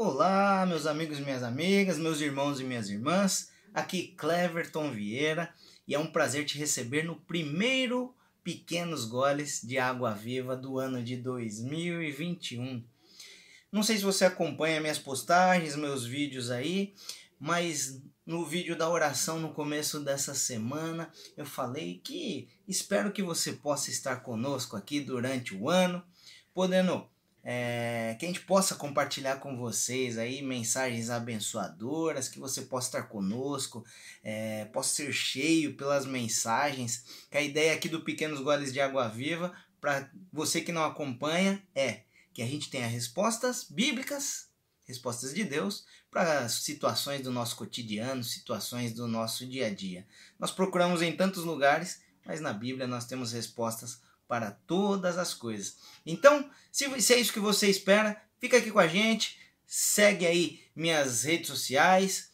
Olá, meus amigos e minhas amigas, meus irmãos e minhas irmãs. Aqui Cleverton Vieira e é um prazer te receber no primeiro Pequenos Goles de Água Viva do ano de 2021. Não sei se você acompanha minhas postagens, meus vídeos aí, mas no vídeo da oração no começo dessa semana eu falei que espero que você possa estar conosco aqui durante o ano, podendo é, que a gente possa compartilhar com vocês aí mensagens abençoadoras, que você possa estar conosco, é, possa ser cheio pelas mensagens. Que a ideia aqui do Pequenos Goles de Água Viva, para você que não acompanha, é que a gente tenha respostas bíblicas, respostas de Deus, para situações do nosso cotidiano, situações do nosso dia a dia. Nós procuramos em tantos lugares, mas na Bíblia nós temos respostas para todas as coisas. Então, se, é isso que você espera, fica aqui com a gente, segue aí minhas redes sociais,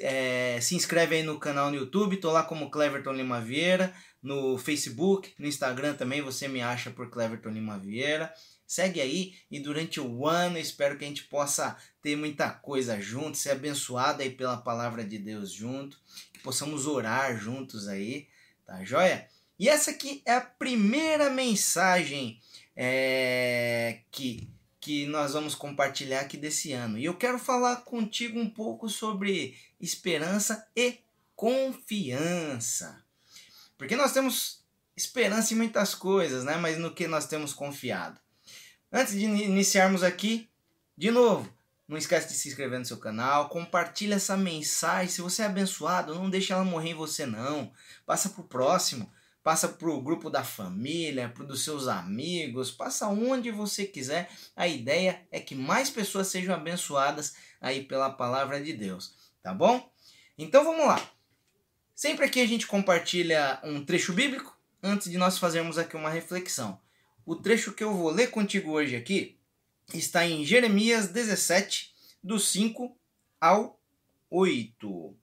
é, se inscreve aí no canal no YouTube, tô lá como Cleverton Lima Vieira, no Facebook, no Instagram também você me acha por Cleverton Lima Vieira. Segue aí e durante o ano espero que a gente possa ter muita coisa junto, ser abençoado aí pela palavra de Deus junto, que possamos orar juntos aí, tá joia? E essa aqui é a primeira mensagem é, que, que nós vamos compartilhar aqui desse ano. E eu quero falar contigo um pouco sobre esperança e confiança. Porque nós temos esperança em muitas coisas, né? Mas no que nós temos confiado. Antes de iniciarmos aqui, de novo, não esquece de se inscrever no seu canal, compartilha essa mensagem. Se você é abençoado, não deixa ela morrer em você não. Passa pro próximo passa para o grupo da família, para dos seus amigos, passa onde você quiser. A ideia é que mais pessoas sejam abençoadas aí pela palavra de Deus, tá bom? Então vamos lá. Sempre aqui a gente compartilha um trecho bíblico antes de nós fazermos aqui uma reflexão. O trecho que eu vou ler contigo hoje aqui está em Jeremias 17, do 5 ao 8.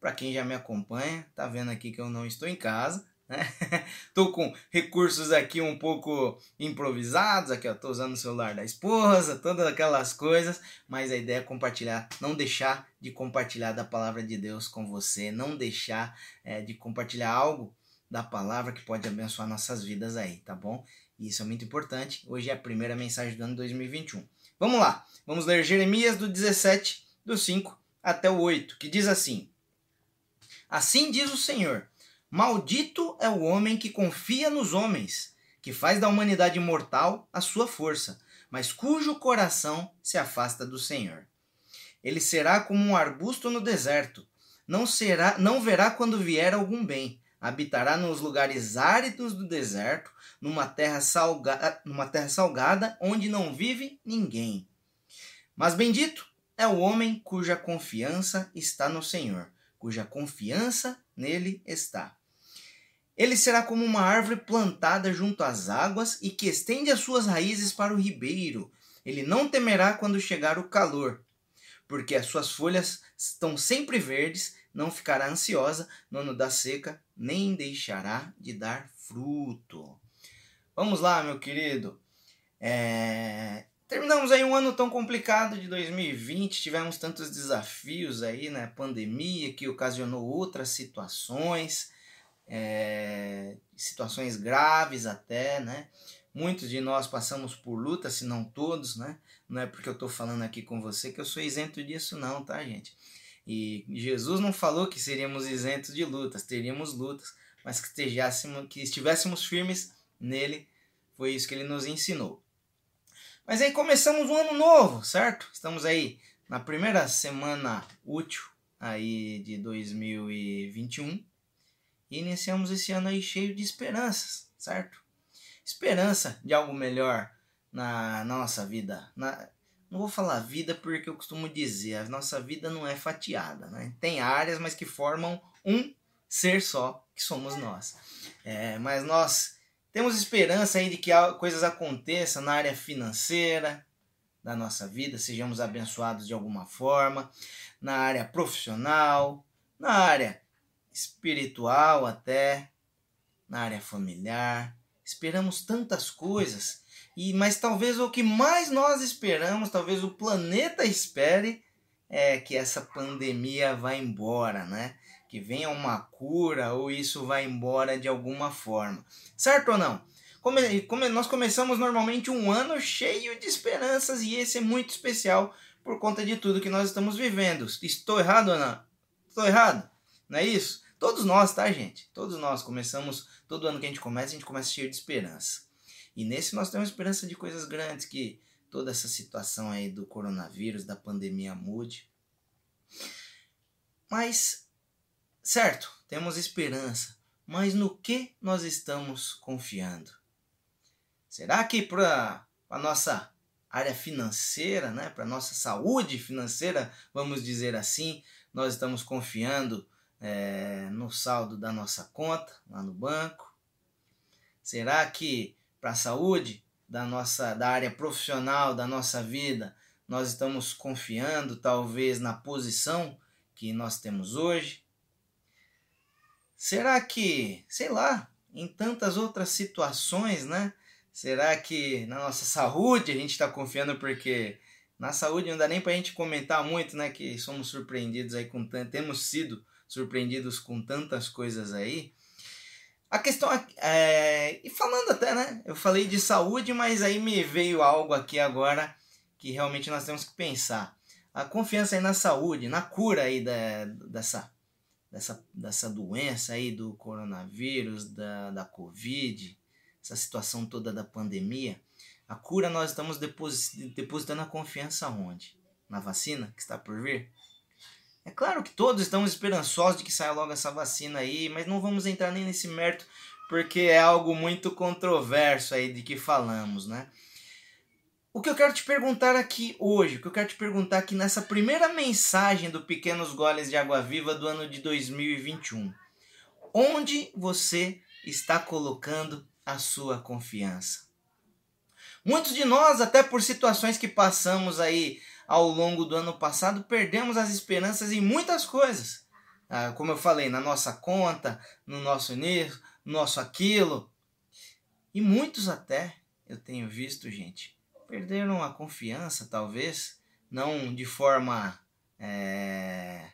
Para quem já me acompanha, tá vendo aqui que eu não estou em casa? tô com recursos aqui um pouco improvisados, aqui ó, tô usando o celular da esposa, todas aquelas coisas, mas a ideia é compartilhar, não deixar de compartilhar da palavra de Deus com você, não deixar é, de compartilhar algo da palavra que pode abençoar nossas vidas aí, tá bom? E isso é muito importante. Hoje é a primeira mensagem do ano 2021. Vamos lá, vamos ler Jeremias do 17, do 5 até o 8, que diz assim: Assim diz o Senhor Maldito é o homem que confia nos homens, que faz da humanidade mortal a sua força, mas cujo coração se afasta do Senhor. Ele será como um arbusto no deserto, não será, não verá quando vier algum bem. Habitará nos lugares áridos do deserto, numa terra, salga, numa terra salgada, onde não vive ninguém. Mas bendito é o homem cuja confiança está no Senhor, cuja confiança nele está. Ele será como uma árvore plantada junto às águas e que estende as suas raízes para o ribeiro. Ele não temerá quando chegar o calor, porque as suas folhas estão sempre verdes, não ficará ansiosa no ano da seca, nem deixará de dar fruto. Vamos lá, meu querido. É... Terminamos aí um ano tão complicado de 2020, tivemos tantos desafios aí, né? Pandemia que ocasionou outras situações é, situações graves até, né? Muitos de nós passamos por luta, se não todos, né? Não é porque eu estou falando aqui com você que eu sou isento disso, não, tá, gente? E Jesus não falou que seríamos isentos de lutas, teríamos lutas, mas que, estejéssemos, que estivéssemos firmes nele, foi isso que ele nos ensinou. Mas aí começamos um ano novo, certo? Estamos aí na primeira semana útil aí de 2021 e iniciamos esse ano aí cheio de esperanças, certo? Esperança de algo melhor na, nossa vida. Na, não vou falar vida porque eu costumo dizer, a nossa vida não é fatiada, né? Tem áreas, mas que formam um ser só, que somos nós. É, mas nós temos esperança aí de que coisas aconteçam na área financeira da nossa vida, sejamos abençoados de alguma forma, na área profissional, na área espiritual até, na área familiar. esperamos tantas coisas, e mas talvez o que mais nós esperamos, talvez o planeta espere, é que essa pandemia vá embora, né? Que venha uma cura ou isso vai embora de alguma forma. Certo ou não? Come, come, nós começamos normalmente um ano cheio de esperanças e esse é muito especial por conta de tudo que nós estamos vivendo. Estou errado ou não? Estou errado? Não é isso? Todos nós, tá, gente? Todos nós começamos, todo ano que a gente começa, a gente começa cheio de esperança. E nesse nós temos esperança de coisas grandes, que toda essa situação aí do coronavírus, da pandemia mude. Mas, certo, temos esperança, mas no que nós estamos confiando? Será que para a nossa área financeira, né, para nossa saúde financeira, vamos dizer assim, nós estamos confiando é, no saldo da nossa conta lá no banco? Será que para a saúde da nossa da área profissional da nossa vida nós estamos confiando talvez na posição que nós temos hoje? Será que, sei lá, em tantas outras situações, né? Será que na nossa saúde a gente está confiando porque na saúde não dá nem para a gente comentar muito, né? Que somos surpreendidos aí com temos sido surpreendidos com tantas coisas aí. A questão é, e falando até, né? Eu falei de saúde, mas aí me veio algo aqui agora que realmente nós temos que pensar. A confiança aí na saúde, na cura aí da, dessa, dessa, dessa doença aí do coronavírus, da, da Covid, essa situação toda da pandemia. A cura nós estamos depositando a confiança onde? Na vacina que está por vir? É claro que todos estamos esperançosos de que saia logo essa vacina aí, mas não vamos entrar nem nesse mérito porque é algo muito controverso aí de que falamos, né? O que eu quero te perguntar aqui hoje, o que eu quero te perguntar aqui nessa primeira mensagem do Pequenos Goles de Água Viva do ano de 2021. Onde você está colocando a sua confiança? Muitos de nós, até por situações que passamos aí ao longo do ano passado, perdemos as esperanças em muitas coisas. Ah, como eu falei, na nossa conta, no nosso nisso, no nosso aquilo. E muitos até, eu tenho visto, gente, perderam a confiança, talvez, não de forma é,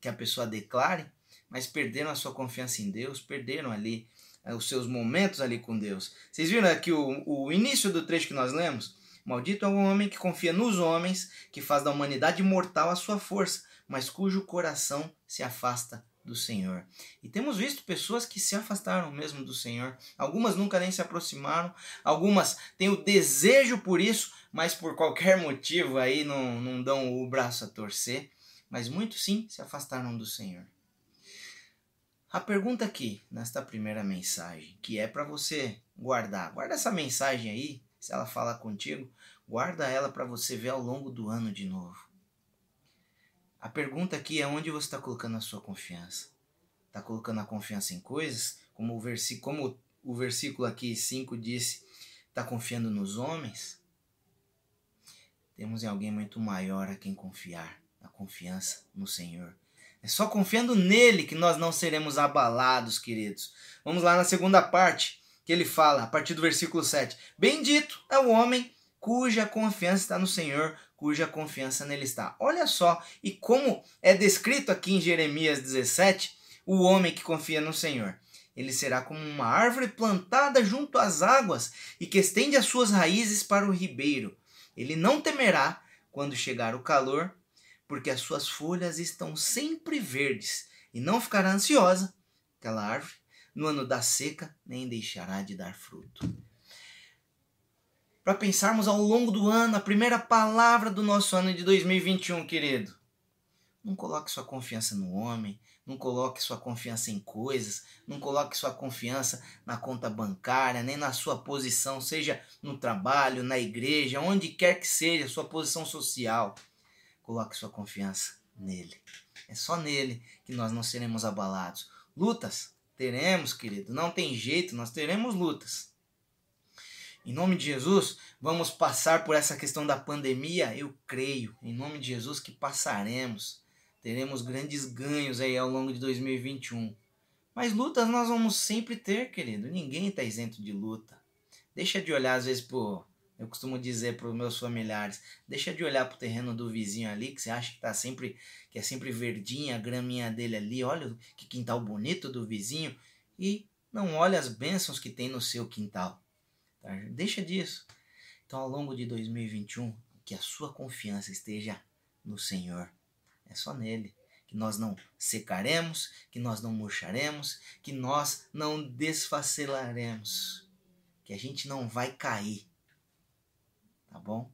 que a pessoa declare, mas perderam a sua confiança em Deus, perderam ali é, os seus momentos ali com Deus. Vocês viram aqui o, o início do trecho que nós lemos? Maldito é o homem que confia nos homens, que faz da humanidade mortal a sua força, mas cujo coração se afasta do Senhor. E temos visto pessoas que se afastaram mesmo do Senhor. Algumas nunca nem se aproximaram, algumas têm o desejo por isso, mas por qualquer motivo aí não, não dão o braço a torcer. Mas muitos sim se afastaram do Senhor. A pergunta aqui, nesta primeira mensagem, que é para você guardar, guarda essa mensagem aí se ela falar contigo, guarda ela para você ver ao longo do ano de novo. A pergunta aqui é onde você está colocando a sua confiança. Está colocando a confiança em coisas, como o, como o versículo aqui 5 disse, está confiando nos homens? Temos em alguém muito maior a quem confiar, a confiança no Senhor. É só confiando nele que nós não seremos abalados, queridos. Vamos lá na segunda parte que ele fala, a partir do versículo 7. Bendito é o homem cuja confiança está no Senhor, cuja confiança nele está. Olha só, e como é descrito aqui em Jeremias 17, o homem que confia no Senhor. Ele será como uma árvore plantada junto às águas e que estende as suas raízes para o ribeiro. Ele não temerá quando chegar o calor, porque as suas folhas estão sempre verdes, e não ficará ansiosa, aquela árvore, no ano da seca, nem deixará de dar fruto. Para pensarmos ao longo do ano, a primeira palavra do nosso ano de 2021, querido. Não coloque sua confiança no homem, não coloque sua confiança em coisas, não coloque sua confiança na conta bancária, nem na sua posição, seja no trabalho, na igreja, onde quer que seja, sua posição social. Coloque sua confiança nele. É só nele que nós não seremos abalados. Lutas, Teremos, querido, não tem jeito, nós teremos lutas. Em nome de Jesus, vamos passar por essa questão da pandemia? Eu creio, em nome de Jesus, que passaremos. Teremos grandes ganhos aí ao longo de 2021. Mas lutas nós vamos sempre ter, querido. Ninguém está isento de luta. Deixa de olhar, às vezes, por. Eu costumo dizer para os meus familiares: deixa de olhar para o terreno do vizinho ali, que você acha que tá sempre, que é sempre verdinha a graminha dele ali. Olha que quintal bonito do vizinho. E não olha as bênçãos que tem no seu quintal. Tá? Deixa disso. Então, ao longo de 2021, que a sua confiança esteja no Senhor. É só nele que nós não secaremos, que nós não murcharemos, que nós não desfacelaremos, que a gente não vai cair. Tá bom?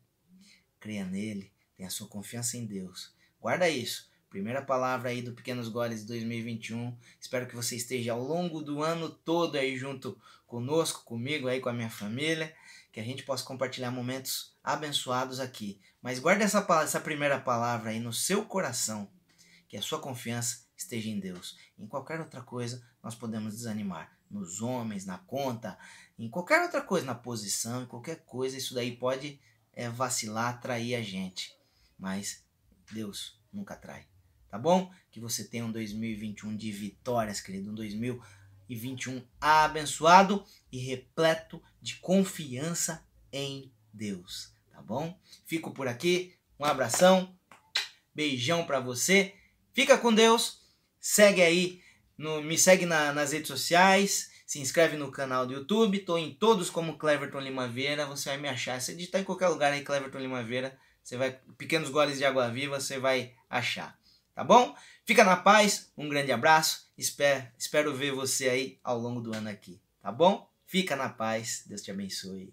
Creia nele, tenha sua confiança em Deus. Guarda isso. Primeira palavra aí do Pequenos Goles de 2021. Espero que você esteja ao longo do ano todo aí junto conosco, comigo aí com a minha família, que a gente possa compartilhar momentos abençoados aqui. Mas guarde essa, essa primeira palavra aí no seu coração que a sua confiança esteja em Deus. Em qualquer outra coisa, nós podemos desanimar. Nos homens, na conta, em qualquer outra coisa, na posição, em qualquer coisa, isso daí pode é, vacilar, trair a gente. Mas Deus nunca trai. Tá bom? Que você tenha um 2021 de vitórias, querido. Um 2021 abençoado e repleto de confiança em Deus. Tá bom? Fico por aqui. Um abração. Beijão para você Fica com Deus. Segue aí, no, me segue na, nas redes sociais. Se inscreve no canal do YouTube. Estou em todos como Cleverton Limaveira. Você vai me achar. Se digitar em qualquer lugar aí, Cleverton Limaveira, você vai. Pequenos goles de água viva, você vai achar. Tá bom? Fica na paz. Um grande abraço. Espero, espero ver você aí ao longo do ano aqui. Tá bom? Fica na paz. Deus te abençoe.